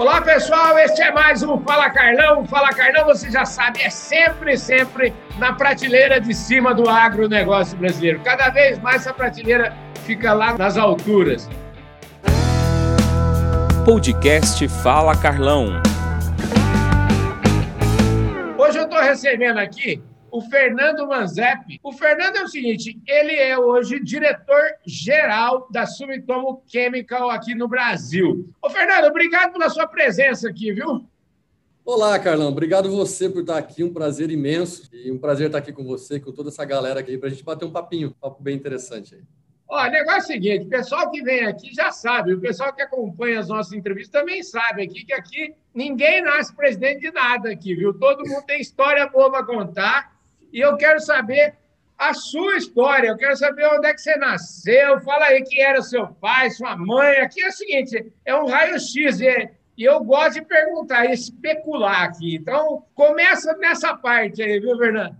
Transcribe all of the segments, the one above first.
Olá, pessoal, este é mais um Fala Carlão. Fala Carlão, você já sabe, é sempre, sempre na prateleira de cima do agronegócio brasileiro. Cada vez mais essa prateleira fica lá nas alturas. Podcast Fala Carlão. Hoje eu estou recebendo aqui o Fernando Manzepi. O Fernando é o seguinte, ele é hoje diretor-geral da Sumitomo Chemical aqui no Brasil. Ô, Fernando, obrigado pela sua presença aqui, viu? Olá, Carlão. Obrigado você por estar aqui. Um prazer imenso. E um prazer estar aqui com você, com toda essa galera aqui, para a gente bater um papinho, um papo bem interessante aí. Ó, o negócio é o seguinte, o pessoal que vem aqui já sabe, o pessoal que acompanha as nossas entrevistas também sabe aqui que aqui ninguém nasce presidente de nada aqui, viu? Todo mundo tem história boa para contar e eu quero saber a sua história. Eu quero saber onde é que você nasceu. Fala aí quem era seu pai, sua mãe. Aqui é o seguinte: é um raio-x. É, e eu gosto de perguntar, especular aqui. Então, começa nessa parte aí, viu, Fernando?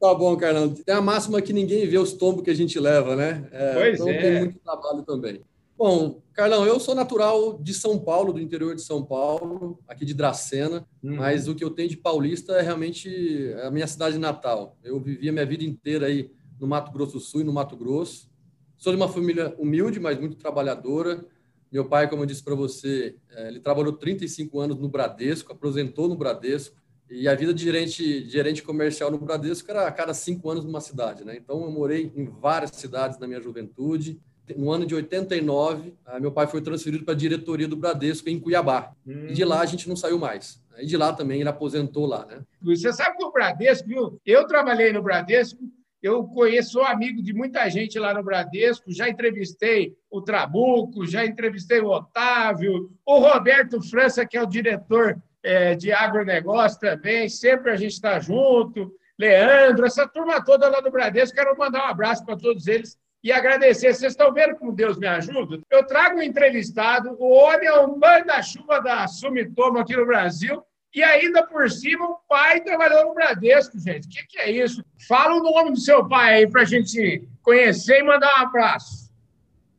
Tá bom, Carlão. Tem a máxima que ninguém vê os tombos que a gente leva, né? É, pois então é. tem muito trabalho também. Bom, Carlão, eu sou natural de São Paulo, do interior de São Paulo, aqui de Dracena, hum. mas o que eu tenho de paulista é realmente a minha cidade natal. Eu vivi a minha vida inteira aí no Mato Grosso do Sul e no Mato Grosso. Sou de uma família humilde, mas muito trabalhadora. Meu pai, como eu disse para você, é, ele trabalhou 35 anos no Bradesco, aposentou no Bradesco, e a vida de gerente, de gerente comercial no Bradesco era a cada cinco anos numa cidade, né? Então, eu morei em várias cidades na minha juventude no ano de 89, ah, meu pai foi transferido para a diretoria do Bradesco em Cuiabá. Hum. E de lá a gente não saiu mais. E de lá também ele aposentou lá, né? Você sabe que o Bradesco, viu? Eu trabalhei no Bradesco, eu conheço, sou amigo de muita gente lá no Bradesco, já entrevistei o Trabuco, já entrevistei o Otávio, o Roberto França, que é o diretor é, de agronegócio também, sempre a gente está junto, Leandro, essa turma toda lá do Bradesco, quero mandar um abraço para todos eles e agradecer. Vocês estão vendo como Deus me ajuda? Eu trago um entrevistado, o homem é o manda-chuva da Sumitomo aqui no Brasil, e ainda por cima o pai trabalhou no Bradesco, gente. O que, que, é isso? Fala o nome do seu pai aí para a gente conhecer e mandar um abraço.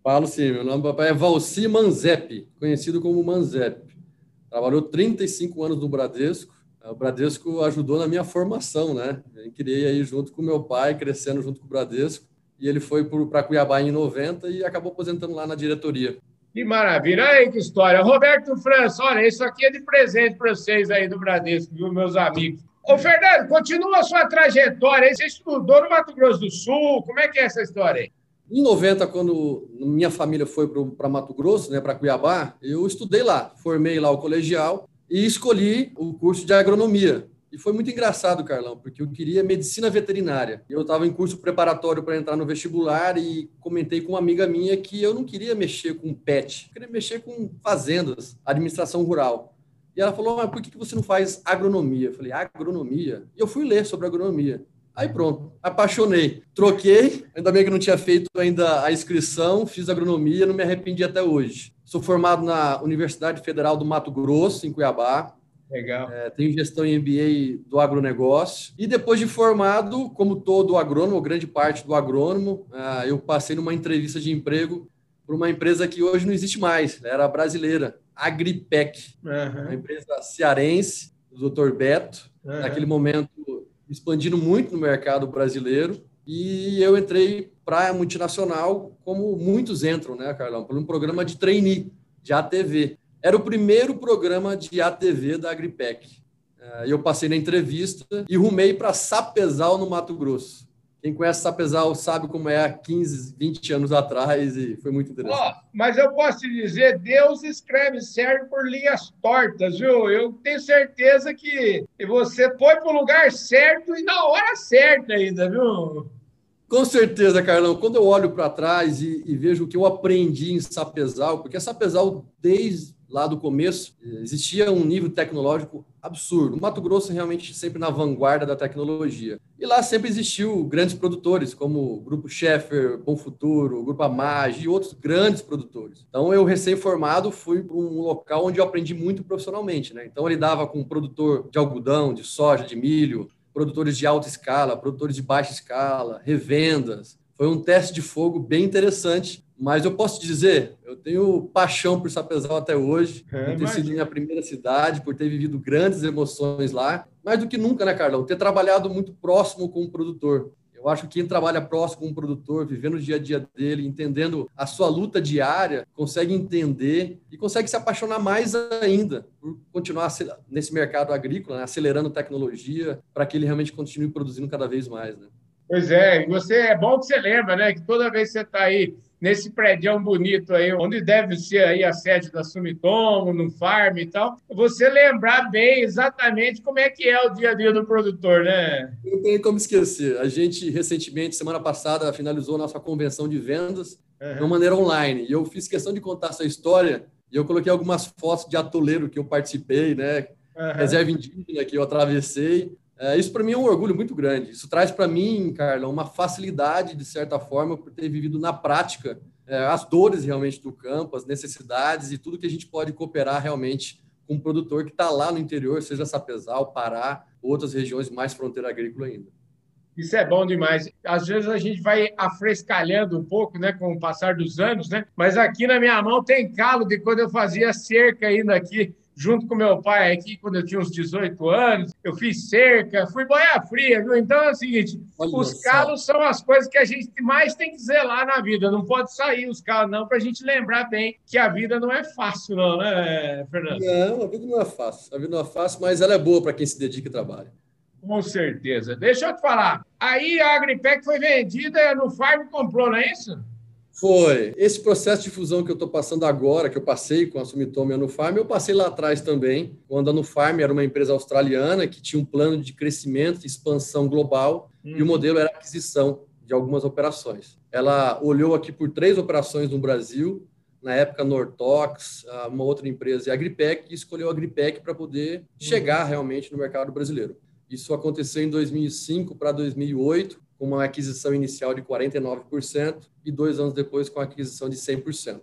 Falo sim, meu nome do papai é Valci Manzep, conhecido como Manzep. Trabalhou 35 anos no Bradesco. O Bradesco ajudou na minha formação, né? Eu criei aí junto com meu pai, crescendo junto com o Bradesco e ele foi para Cuiabá em 90 e acabou aposentando lá na diretoria. Que maravilha! aí que história. Roberto França, olha, isso aqui é de presente para vocês aí do Bradesco, viu, meus amigos. Ô, Fernando, continua a sua trajetória. Você estudou no Mato Grosso do Sul, como é que é essa história aí? Em 90, quando minha família foi para Mato Grosso, né, para Cuiabá, eu estudei lá, formei lá o colegial e escolhi o curso de agronomia. E foi muito engraçado, Carlão, porque eu queria medicina veterinária. Eu estava em curso preparatório para entrar no vestibular e comentei com uma amiga minha que eu não queria mexer com pet, eu queria mexer com fazendas, administração rural. E ela falou, mas por que você não faz agronomia? Eu falei, agronomia? E eu fui ler sobre agronomia. Aí pronto, apaixonei. Troquei, ainda bem que não tinha feito ainda a inscrição, fiz agronomia, não me arrependi até hoje. Sou formado na Universidade Federal do Mato Grosso, em Cuiabá, Legal. É, tenho gestão em MBA do agronegócio. E depois de formado, como todo agrônomo, grande parte do agrônomo, ah, eu passei numa entrevista de emprego para uma empresa que hoje não existe mais, era brasileira, Agripec, uhum. uma empresa cearense, do Dr. Beto, uhum. naquele momento expandindo muito no mercado brasileiro. E eu entrei para a multinacional, como muitos entram, né, Carlão? Por um programa de trainee, de ATV. Era o primeiro programa de ATV da Agripec. É, eu passei na entrevista e rumei para Sapezal, no Mato Grosso. Quem conhece Sapezal sabe como é há 15, 20 anos atrás e foi muito interessante. Oh, mas eu posso te dizer, Deus escreve certo por linhas tortas, viu? Eu tenho certeza que você foi para o lugar certo e na hora certa ainda, viu? Com certeza, Carlão. Quando eu olho para trás e, e, vejo o que eu aprendi em Sapezal, porque Sapezal, desde lá do começo, existia um nível tecnológico absurdo. O Mato Grosso realmente sempre na vanguarda da tecnologia. E lá sempre existiu grandes produtores, como o Grupo Sheffer, Bom Futuro, o Grupo Amage e outros grandes produtores. Então, eu, recém-formado, fui para um local onde eu aprendi muito profissionalmente. Né? Então, eu lidava com produtor de algodão, de soja, de milho, produtores de alta escala, produtores de baixa escala, revendas, foi um teste de fogo bem interessante. Mas eu posso dizer, eu tenho paixão por Sapezal até hoje, é, por ter imagina. sido minha primeira cidade, por ter vivido grandes emoções lá. Mais do que nunca, né, Carlão? Ter trabalhado muito próximo com o produtor. Eu acho que quem trabalha próximo com um produtor, vivendo o dia a dia dele, entendendo a sua luta diária, consegue entender e consegue se apaixonar mais ainda por continuar nesse mercado agrícola, né? acelerando tecnologia, para que ele realmente continue produzindo cada vez mais. Né? Pois é, e você é bom que você lembra, né? Que toda vez que você está aí nesse prédio bonito aí, onde deve ser aí a sede da Sumitomo, no farm e tal, você lembrar bem exatamente como é que é o dia a dia do produtor, né? Não tem como esquecer. A gente, recentemente, semana passada, finalizou nossa convenção de vendas uhum. de uma maneira online. E eu fiz questão de contar essa história e eu coloquei algumas fotos de atoleiro que eu participei, né? Uhum. Reserva indígena que eu atravessei. É, isso para mim é um orgulho muito grande. Isso traz para mim, Carla, uma facilidade, de certa forma, por ter vivido na prática é, as dores realmente do campo, as necessidades e tudo que a gente pode cooperar realmente com um produtor que está lá no interior, seja Sapezal, Pará, outras regiões mais fronteira agrícola ainda. Isso é bom demais. Às vezes a gente vai afrescalhando um pouco, né, com o passar dos anos, né? Mas aqui na minha mão tem calo de quando eu fazia cerca ainda aqui junto com meu pai aqui, quando eu tinha uns 18 anos. Eu fiz cerca, fui boia fria, viu? Então é o seguinte: Olha os calos são as coisas que a gente mais tem que zelar na vida. Não pode sair os calos, não, para a gente lembrar bem que a vida não é fácil, não, né, Fernando? Não, a vida não é fácil. A vida não é fácil, mas ela é boa para quem se dedica e trabalha. Com certeza. Deixa eu te falar. Aí a Agripec foi vendida no Farm comprou, não é isso? Foi. Esse processo de fusão que eu estou passando agora, que eu passei com a Sumitomo e a Nufarm, eu passei lá atrás também, quando a Nufarm era uma empresa australiana que tinha um plano de crescimento e expansão global hum. e o modelo era aquisição de algumas operações. Ela olhou aqui por três operações no Brasil, na época Nortox, uma outra empresa e a Agripec, e escolheu a Agripec para poder chegar realmente no mercado brasileiro. Isso aconteceu em 2005 para 2008, com uma aquisição inicial de 49% e dois anos depois com a aquisição de 100%.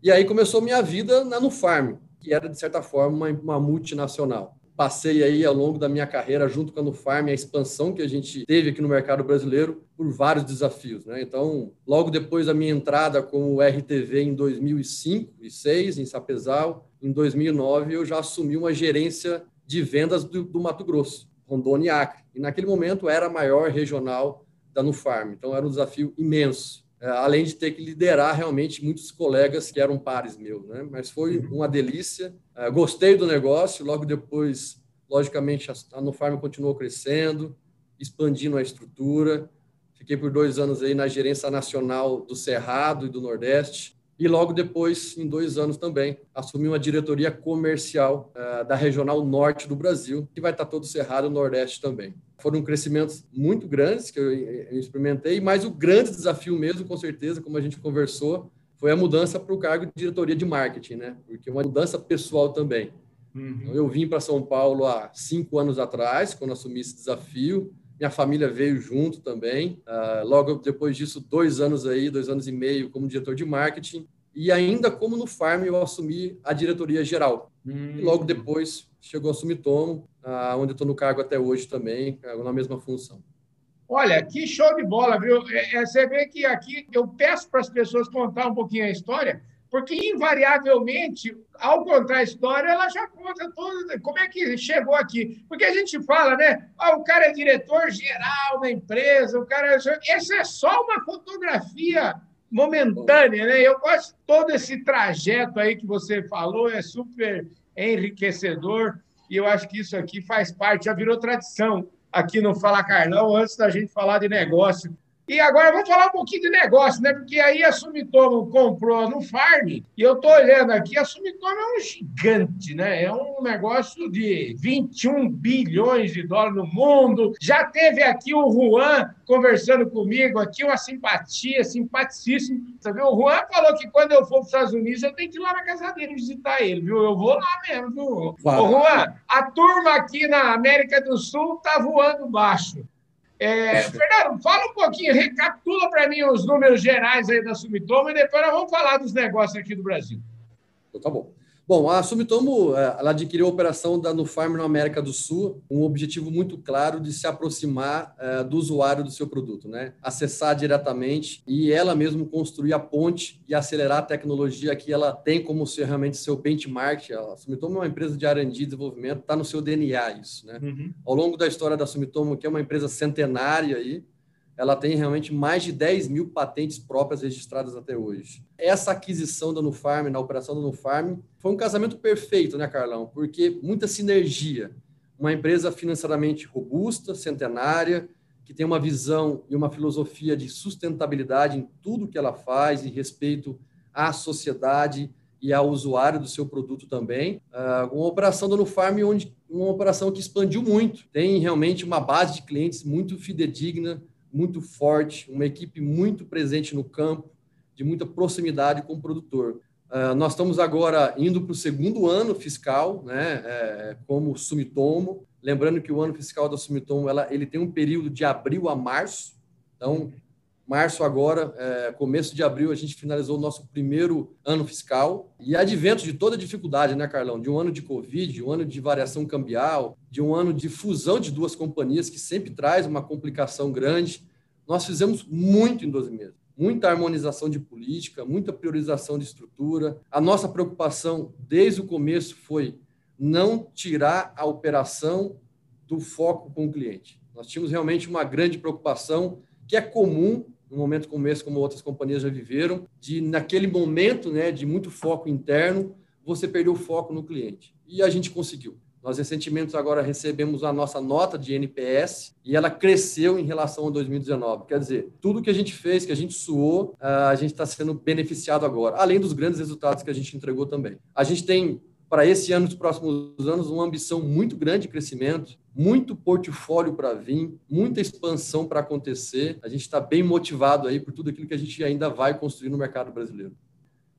E aí começou minha vida na Nufarm, que era, de certa forma, uma, uma multinacional. Passei aí ao longo da minha carreira, junto com a Nufarm, a expansão que a gente teve aqui no mercado brasileiro, por vários desafios. Né? Então, logo depois da minha entrada como RTV em 2005 e 2006, em Sapezal, em 2009 eu já assumi uma gerência de vendas do, do Mato Grosso. Rondônia e Acre. E naquele momento era a maior regional da Nufarm. Então era um desafio imenso. É, além de ter que liderar realmente muitos colegas que eram pares meus, né? Mas foi uhum. uma delícia. É, gostei do negócio. Logo depois, logicamente, a Nufarm continuou crescendo, expandindo a estrutura. Fiquei por dois anos aí na gerência nacional do Cerrado e do Nordeste. E logo depois, em dois anos também, assumi uma diretoria comercial uh, da Regional Norte do Brasil, que vai estar todo cerrado no Nordeste também. Foram crescimentos muito grandes que eu, eu experimentei, mas o grande desafio mesmo, com certeza, como a gente conversou, foi a mudança para o cargo de diretoria de marketing, né? Porque é uma mudança pessoal também. Uhum. Então, eu vim para São Paulo há cinco anos atrás, quando assumi esse desafio. Minha família veio junto também. Uh, logo depois disso, dois anos aí, dois anos e meio como diretor de marketing. E ainda como no Farm eu assumi a diretoria geral. Hum. E logo depois chegou a Sumitomo, uh, onde estou no cargo até hoje também, na mesma função. Olha, que show de bola, viu? É, é, você vê que aqui eu peço para as pessoas contar um pouquinho a história, porque invariavelmente, ao contar a história, ela já conta tudo, como é que chegou aqui. Porque a gente fala, né? Ah, o cara é diretor geral da empresa, o cara. É... Essa é só uma fotografia momentânea, né? Eu gosto todo esse trajeto aí que você falou, é super enriquecedor, e eu acho que isso aqui faz parte, já virou tradição aqui no Fala Carlão, antes da gente falar de negócio. E agora vamos falar um pouquinho de negócio, né? Porque aí a Sumitomo comprou no Farm, e eu estou olhando aqui, a Sumitomo é um gigante, né? É um negócio de 21 bilhões de dólares no mundo. Já teve aqui o Juan conversando comigo, aqui uma simpatia, simpaticíssimo. Sabe? O Juan falou que quando eu for para os Estados Unidos, eu tenho que ir lá na casa dele visitar ele, viu? Eu vou lá mesmo, viu? Claro. Ô, Juan, a turma aqui na América do Sul tá voando baixo. É, Fernando, fala um pouquinho, recapitula para mim os números gerais aí da Sumitomo e depois nós vamos falar dos negócios aqui do Brasil. Então, tá bom. Bom, a Sumitomo é, ela adquiriu a operação da Nufarm na América do Sul, com um objetivo muito claro de se aproximar é, do usuário do seu produto, né? Acessar diretamente e ela mesmo construir a ponte e acelerar a tecnologia que ela tem como ser realmente seu benchmark. A Sumitomo é uma empresa de R&D de desenvolvimento, está no seu DNA isso, né? Uhum. Ao longo da história da Sumitomo, que é uma empresa centenária aí, ela tem realmente mais de 10 mil patentes próprias registradas até hoje. Essa aquisição da Nufarm, na operação da Nufarm, foi um casamento perfeito, né, Carlão? Porque muita sinergia. Uma empresa financeiramente robusta, centenária, que tem uma visão e uma filosofia de sustentabilidade em tudo que ela faz, em respeito à sociedade e ao usuário do seu produto também. Uh, uma operação da Nufarm, onde uma operação que expandiu muito, tem realmente uma base de clientes muito fidedigna, muito forte, uma equipe muito presente no campo, de muita proximidade com o produtor. Uh, nós estamos agora indo para o segundo ano fiscal, né, é, como Sumitomo. Lembrando que o ano fiscal da Sumitomo ela, ele tem um período de abril a março. Então, março agora, é, começo de abril, a gente finalizou o nosso primeiro ano fiscal. E advento de toda dificuldade, né, Carlão? De um ano de Covid, de um ano de variação cambial, de um ano de fusão de duas companhias, que sempre traz uma complicação grande. Nós fizemos muito em 12 meses. Muita harmonização de política, muita priorização de estrutura. A nossa preocupação desde o começo foi não tirar a operação do foco com o cliente. Nós tínhamos realmente uma grande preocupação, que é comum no momento como esse, como outras companhias já viveram, de naquele momento né, de muito foco interno, você perdeu o foco no cliente. E a gente conseguiu. Nós recentemente agora recebemos a nossa nota de NPS e ela cresceu em relação a 2019. Quer dizer, tudo que a gente fez, que a gente suou, ah, a gente está sendo beneficiado agora, além dos grandes resultados que a gente entregou também. A gente tem para esse ano e os próximos anos uma ambição muito grande de crescimento, muito portfólio para vir, muita expansão para acontecer. A gente está bem motivado aí por tudo aquilo que a gente ainda vai construir no mercado brasileiro.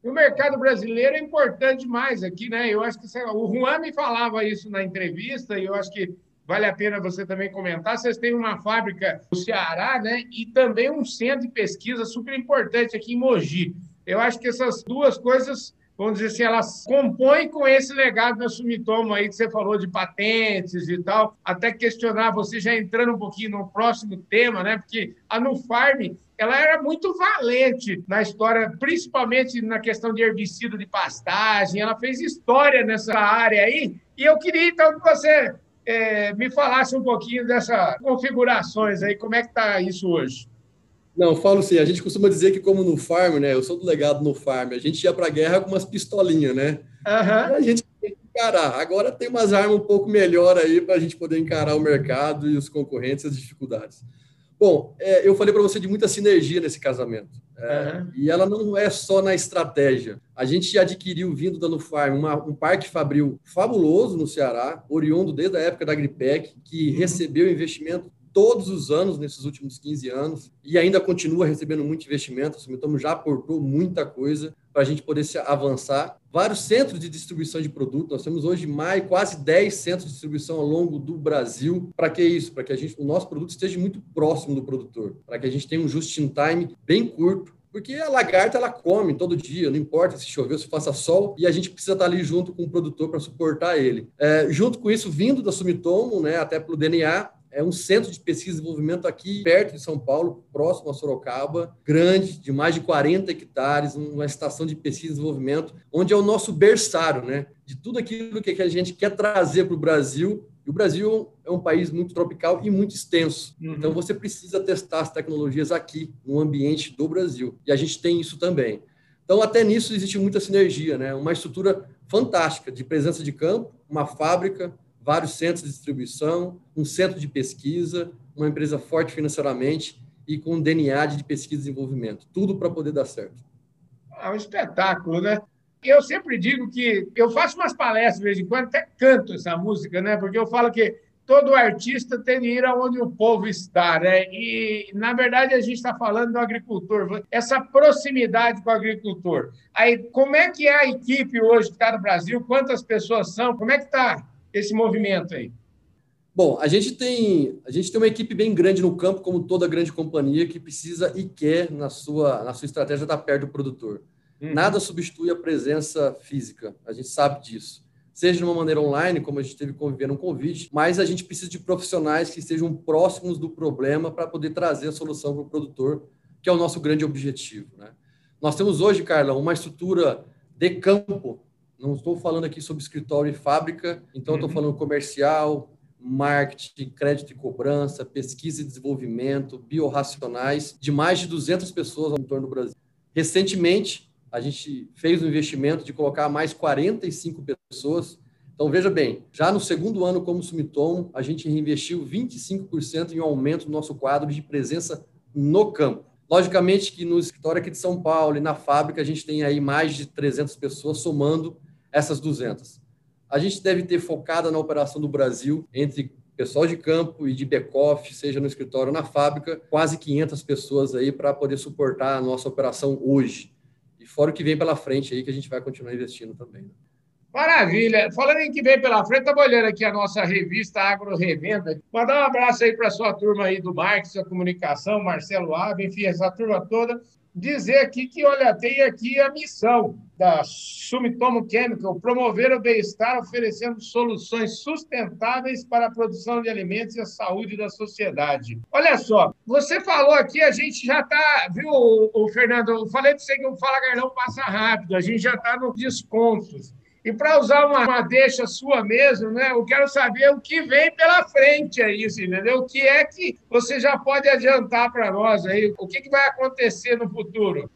o mercado brasileiro é importante demais aqui, né? Eu acho que o Juan me falava isso na entrevista e eu acho que vale a pena você também comentar. Vocês têm uma fábrica no Ceará, né? E também um centro de pesquisa super importante aqui em Mogi. Eu acho que essas duas coisas vamos dizer assim, elas compõem com esse legado da Sumitomo aí que você falou de patentes e tal, até questionar você já entrando um pouquinho no próximo tema, né? Porque a Nufarm ela era muito valente na história, principalmente na questão de herbicida de pastagem. Ela fez história nessa área aí. E eu queria então que você é, me falasse um pouquinho dessas configurações aí, como é que está isso hoje? Não, falo sim. A gente costuma dizer que, como no farm, né? Eu sou do legado no farm. A gente ia para a guerra com umas pistolinhas, né? Uhum. a gente tem que encarar. Agora tem umas armas um pouco melhor aí para a gente poder encarar o mercado e os concorrentes e as dificuldades. Bom, é, eu falei para você de muita sinergia nesse casamento. É, uhum. E ela não é só na estratégia. A gente adquiriu, vindo da Nufarm, uma, um parque fabril fabuloso no Ceará, oriundo desde a época da Agripec, que uhum. recebeu investimento todos os anos nesses últimos 15 anos e ainda continua recebendo muito investimento. O Sumitomo já aportou muita coisa para a gente poder se avançar. Vários centros de distribuição de produto, nós temos hoje mais quase 10 centros de distribuição ao longo do Brasil. Para que isso? Para que a gente, o nosso produto esteja muito próximo do produtor, para que a gente tenha um just-in-time bem curto porque a lagarta ela come todo dia, não importa se chover, se faça sol, e a gente precisa estar ali junto com o produtor para suportar ele. É, junto com isso, vindo da Sumitomo, né, até pelo DNA, é um centro de pesquisa e desenvolvimento aqui perto de São Paulo, próximo a Sorocaba, grande, de mais de 40 hectares, uma estação de pesquisa e desenvolvimento, onde é o nosso berçário, né? De tudo aquilo que a gente quer trazer para o Brasil. E o Brasil é um país muito tropical e muito extenso. Uhum. Então você precisa testar as tecnologias aqui, no ambiente do Brasil. E a gente tem isso também. Então, até nisso existe muita sinergia, né? Uma estrutura fantástica de presença de campo, uma fábrica, vários centros de distribuição, um centro de pesquisa, uma empresa forte financeiramente e com DNA de pesquisa e desenvolvimento. Tudo para poder dar certo. É um espetáculo, né? Eu sempre digo que eu faço umas palestras de vez em quando, até canto essa música, né? Porque eu falo que todo artista tem que ir aonde o povo está, né? E, na verdade, a gente está falando do agricultor, essa proximidade com o agricultor. Aí, como é que é a equipe hoje que está no Brasil? Quantas pessoas são? Como é que está esse movimento aí? Bom, a gente tem a gente tem uma equipe bem grande no campo, como toda grande companhia, que precisa e quer na sua na sua estratégia estar perto do produtor. Uhum. Nada substitui a presença física, a gente sabe disso. Seja de uma maneira online, como a gente teve convivendo um convite, mas a gente precisa de profissionais que estejam próximos do problema para poder trazer a solução para o produtor, que é o nosso grande objetivo. Né? Nós temos hoje, Carla, uma estrutura de campo. Não estou falando aqui sobre escritório e fábrica, então uhum. estou falando comercial, marketing, crédito e cobrança, pesquisa e desenvolvimento, biorracionais, de mais de 200 pessoas ao torno do Brasil. Recentemente, a gente fez um investimento de colocar mais 45 pessoas. Então, veja bem, já no segundo ano como Sumitom, a gente reinvestiu 25% em um aumento do nosso quadro de presença no campo. Logicamente que no escritório aqui de São Paulo e na fábrica a gente tem aí mais de 300 pessoas somando essas 200. A gente deve ter focado na operação do Brasil entre pessoal de campo e de back-off, seja no escritório ou na fábrica, quase 500 pessoas aí para poder suportar a nossa operação hoje. E fora o que vem pela frente aí, que a gente vai continuar investindo também. Né? Maravilha. Falando em que vem pela frente, estava olhando aqui a nossa revista Agro Revenda. Mandar um abraço aí para a sua turma aí do marketing, da comunicação, Marcelo Ave, enfim, essa turma toda. Dizer aqui que, olha, tem aqui a missão da Sumitomo Chemical, promover o bem-estar oferecendo soluções sustentáveis para a produção de alimentos e a saúde da sociedade. Olha só, você falou aqui, a gente já está, viu, o Fernando, eu falei para você que o Fala Garlão passa rápido, a gente já está nos descontos. E para usar uma, uma deixa sua mesmo, né? Eu quero saber o que vem pela frente aí, entendeu? O que é que você já pode adiantar para nós aí? O que, que vai acontecer no futuro?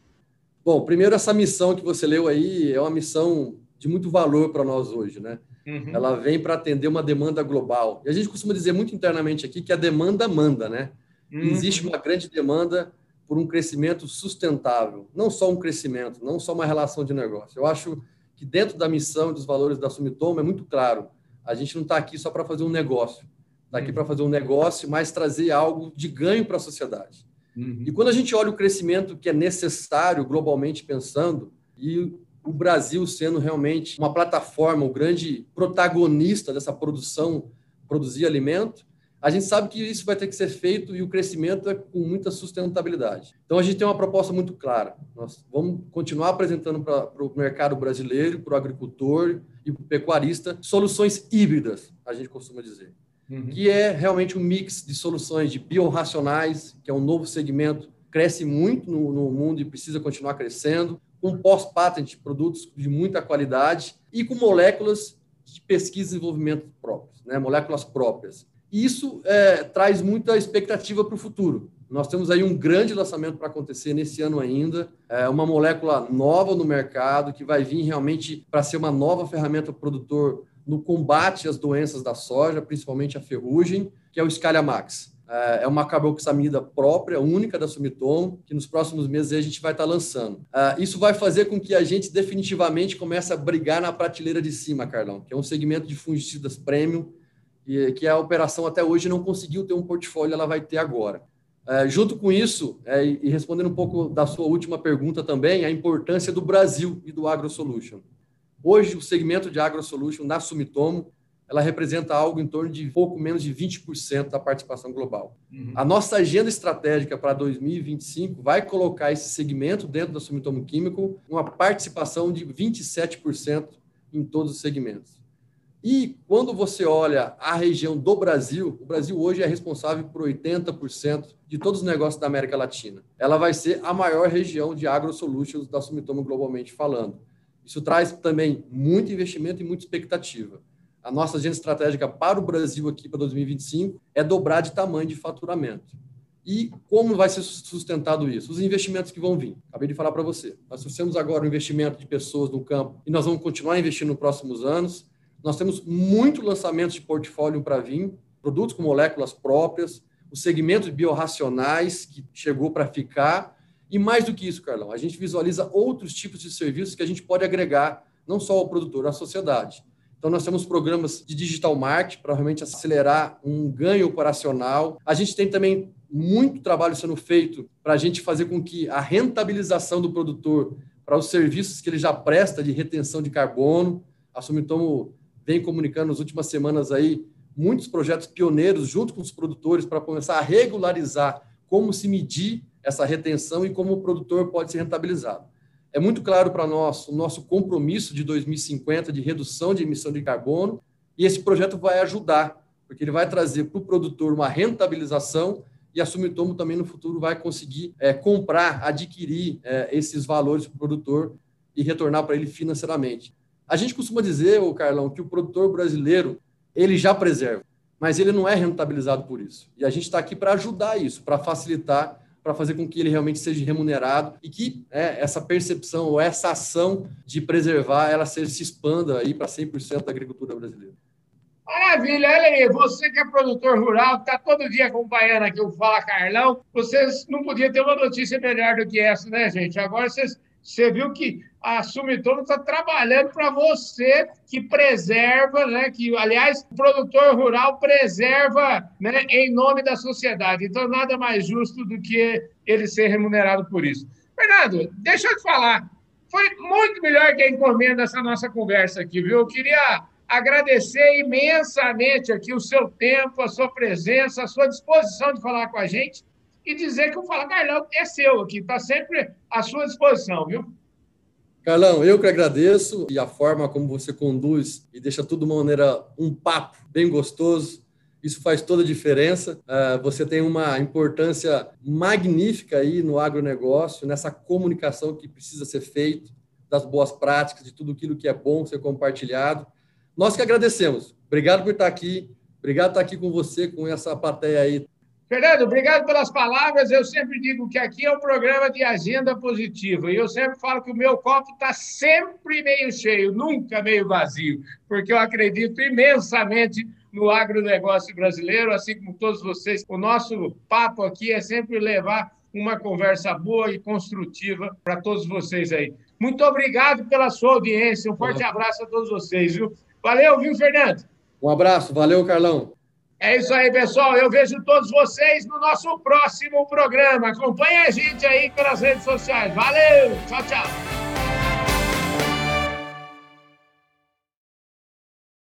Bom, primeiro essa missão que você leu aí é uma missão de muito valor para nós hoje, né? Uhum. Ela vem para atender uma demanda global. E a gente costuma dizer muito internamente aqui que a demanda manda, né? Uhum. Existe uma grande demanda por um crescimento sustentável, não só um crescimento, não só uma relação de negócio. Eu acho que dentro da missão e dos valores da Sumitomo é muito claro. A gente não está aqui só para fazer um negócio. Está aqui para fazer um negócio, mas trazer algo de ganho para a sociedade. Uhum. E quando a gente olha o crescimento que é necessário globalmente pensando, e o Brasil sendo realmente uma plataforma, o grande protagonista dessa produção, produzir alimento, a gente sabe que isso vai ter que ser feito e o crescimento é com muita sustentabilidade. Então, a gente tem uma proposta muito clara. Nós vamos continuar apresentando para o mercado brasileiro, para o agricultor e para o pecuarista soluções híbridas, a gente costuma dizer. Uhum. Que é realmente um mix de soluções de biorracionais, que é um novo segmento, cresce muito no, no mundo e precisa continuar crescendo, com pós-patent, produtos de muita qualidade e com moléculas de pesquisa e desenvolvimento próprios, né? moléculas próprias. Isso é, traz muita expectativa para o futuro. Nós temos aí um grande lançamento para acontecer nesse ano ainda, é uma molécula nova no mercado que vai vir realmente para ser uma nova ferramenta produtor no combate às doenças da soja, principalmente a ferrugem, que é o Scaliamax. É, é uma carboxamida própria, única da Sumitomo, que nos próximos meses a gente vai estar tá lançando. É, isso vai fazer com que a gente definitivamente comece a brigar na prateleira de cima, Carlão, que é um segmento de fungicidas premium e que a operação até hoje não conseguiu ter um portfólio, ela vai ter agora. É, junto com isso, é, e respondendo um pouco da sua última pergunta também, a importância do Brasil e do AgroSolution. Hoje, o segmento de AgroSolution na Sumitomo, ela representa algo em torno de pouco menos de 20% da participação global. Uhum. A nossa agenda estratégica para 2025 vai colocar esse segmento dentro da Sumitomo Químico uma participação de 27% em todos os segmentos. E quando você olha a região do Brasil, o Brasil hoje é responsável por 80% de todos os negócios da América Latina. Ela vai ser a maior região de agro-solutions da Sumitomo globalmente falando. Isso traz também muito investimento e muita expectativa. A nossa agenda estratégica para o Brasil aqui para 2025 é dobrar de tamanho de faturamento. E como vai ser sustentado isso? Os investimentos que vão vir. Acabei de falar para você. Nós trouxemos agora o investimento de pessoas no campo e nós vamos continuar investindo nos próximos anos. Nós temos muito lançamento de portfólio para vir, produtos com moléculas próprias, o segmento de biorracionais, que chegou para ficar. E mais do que isso, Carlão, a gente visualiza outros tipos de serviços que a gente pode agregar, não só ao produtor, à sociedade. Então, nós temos programas de digital marketing para realmente acelerar um ganho operacional. A gente tem também muito trabalho sendo feito para a gente fazer com que a rentabilização do produtor para os serviços que ele já presta de retenção de carbono. A Sumitomo vem comunicando nas últimas semanas aí muitos projetos pioneiros junto com os produtores para começar a regularizar como se medir essa retenção e como o produtor pode ser rentabilizado. é muito claro para nós o nosso compromisso de 2050 de redução de emissão de carbono, e esse projeto vai ajudar, porque ele vai trazer para o produtor uma rentabilização e a Sumitomo também no futuro vai conseguir é, comprar, adquirir é, esses valores para o produtor e retornar para ele financeiramente. A gente costuma dizer, o Carlão, que o produtor brasileiro ele já preserva, mas ele não é rentabilizado por isso. E a gente está aqui para ajudar isso, para facilitar, para fazer com que ele realmente seja remunerado e que é, essa percepção ou essa ação de preservar ela seja, se expanda aí para 100% da agricultura brasileira. Maravilha, olha aí, você que é produtor rural, está todo dia acompanhando aqui o Fala Carlão, vocês não podiam ter uma notícia melhor do que essa, né, gente? Agora vocês, você viu que a Sumitomo está trabalhando para você que preserva, né? Que, aliás, o produtor rural preserva né, em nome da sociedade. Então, nada mais justo do que ele ser remunerado por isso. Fernando, deixa eu te falar. Foi muito melhor que a encomenda essa nossa conversa aqui, viu? Eu queria agradecer imensamente aqui o seu tempo, a sua presença, a sua disposição de falar com a gente e dizer que o Fala Carlão é seu aqui, está sempre à sua disposição, viu? Carlão, eu que agradeço e a forma como você conduz e deixa tudo de uma maneira, um papo bem gostoso. Isso faz toda a diferença. Uh, você tem uma importância magnífica aí no agronegócio, nessa comunicação que precisa ser feita, das boas práticas, de tudo aquilo que é bom ser compartilhado. Nós que agradecemos. Obrigado por estar aqui. Obrigado por estar aqui com você, com essa plateia aí. Fernando, obrigado pelas palavras. Eu sempre digo que aqui é um programa de agenda positiva. E eu sempre falo que o meu copo está sempre meio cheio, nunca meio vazio, porque eu acredito imensamente no agronegócio brasileiro, assim como todos vocês. O nosso papo aqui é sempre levar uma conversa boa e construtiva para todos vocês aí. Muito obrigado pela sua audiência. Um forte abraço a todos vocês, viu? Valeu, viu, Fernando? Um abraço, valeu, Carlão. É isso aí, pessoal. Eu vejo todos vocês no nosso próximo programa. Acompanhe a gente aí pelas redes sociais. Valeu, tchau, tchau.